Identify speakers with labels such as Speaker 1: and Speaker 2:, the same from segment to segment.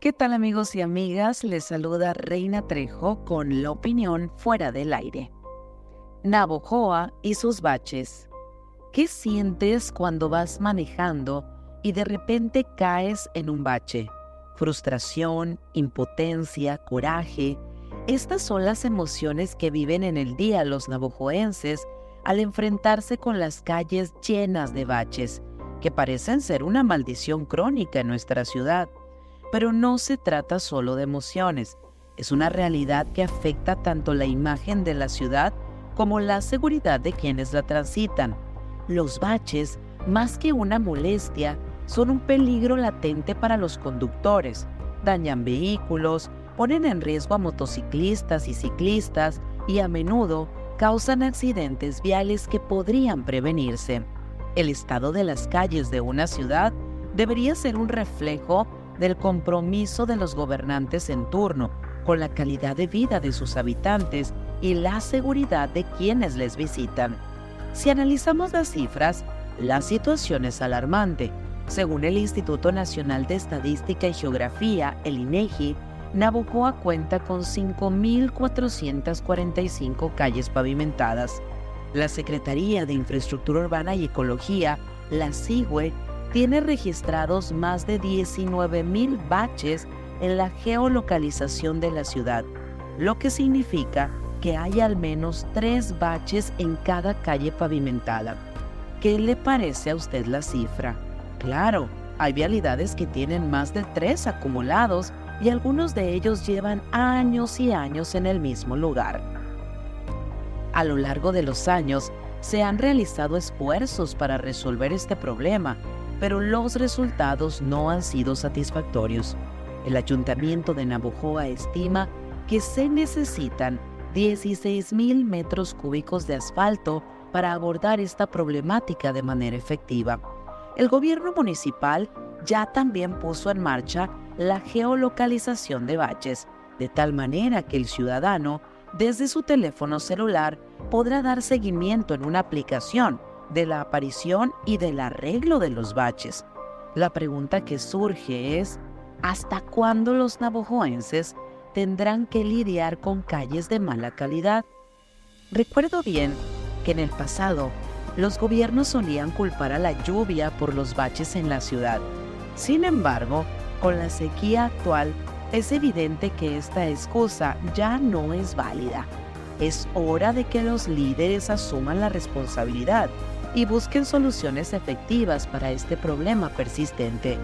Speaker 1: ¿Qué tal amigos y amigas? Les saluda Reina Trejo con la opinión fuera del aire. Navojoa y sus baches. ¿Qué sientes cuando vas manejando y de repente caes en un bache? Frustración, impotencia, coraje. Estas son las emociones que viven en el día los navojoenses al enfrentarse con las calles llenas de baches, que parecen ser una maldición crónica en nuestra ciudad. Pero no se trata solo de emociones, es una realidad que afecta tanto la imagen de la ciudad como la seguridad de quienes la transitan. Los baches, más que una molestia, son un peligro latente para los conductores. Dañan vehículos, ponen en riesgo a motociclistas y ciclistas y a menudo causan accidentes viales que podrían prevenirse. El estado de las calles de una ciudad debería ser un reflejo del compromiso de los gobernantes en turno con la calidad de vida de sus habitantes y la seguridad de quienes les visitan. Si analizamos las cifras, la situación es alarmante. Según el Instituto Nacional de Estadística y Geografía, el INEGI, Nabucoa cuenta con 5.445 calles pavimentadas. La Secretaría de Infraestructura Urbana y Ecología, la CIGUE, tiene registrados más de 19.000 baches en la geolocalización de la ciudad, lo que significa que hay al menos tres baches en cada calle pavimentada. ¿Qué le parece a usted la cifra? Claro, hay vialidades que tienen más de tres acumulados y algunos de ellos llevan años y años en el mismo lugar. A lo largo de los años, se han realizado esfuerzos para resolver este problema, pero los resultados no han sido satisfactorios. El ayuntamiento de Navojoa estima que se necesitan 16.000 metros cúbicos de asfalto para abordar esta problemática de manera efectiva. El gobierno municipal ya también puso en marcha la geolocalización de baches, de tal manera que el ciudadano, desde su teléfono celular, podrá dar seguimiento en una aplicación de la aparición y del arreglo de los baches. La pregunta que surge es, ¿hasta cuándo los navojoenses tendrán que lidiar con calles de mala calidad? Recuerdo bien que en el pasado los gobiernos solían culpar a la lluvia por los baches en la ciudad. Sin embargo, con la sequía actual, es evidente que esta excusa ya no es válida. Es hora de que los líderes asuman la responsabilidad y busquen soluciones efectivas para este problema persistente.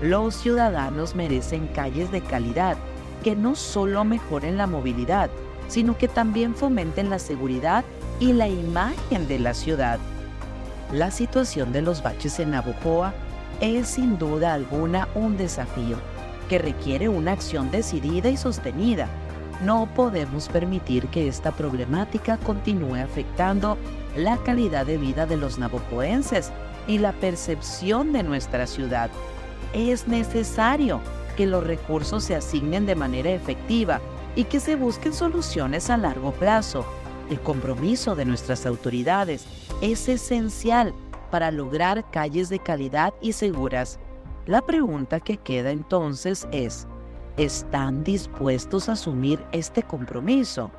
Speaker 1: Los ciudadanos merecen calles de calidad que no solo mejoren la movilidad, sino que también fomenten la seguridad y la imagen de la ciudad. La situación de los baches en Nabucoa es sin duda alguna un desafío que requiere una acción decidida y sostenida. No podemos permitir que esta problemática continúe afectando la calidad de vida de los navojoenses y la percepción de nuestra ciudad. Es necesario que los recursos se asignen de manera efectiva y que se busquen soluciones a largo plazo. El compromiso de nuestras autoridades es esencial para lograr calles de calidad y seguras. La pregunta que queda entonces es, ¿están dispuestos a asumir este compromiso?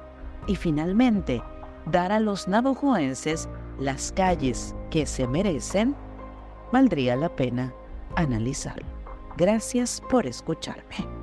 Speaker 1: Y finalmente, dar a los navajoenses las calles que se merecen, valdría la pena analizarlo. Gracias por escucharme.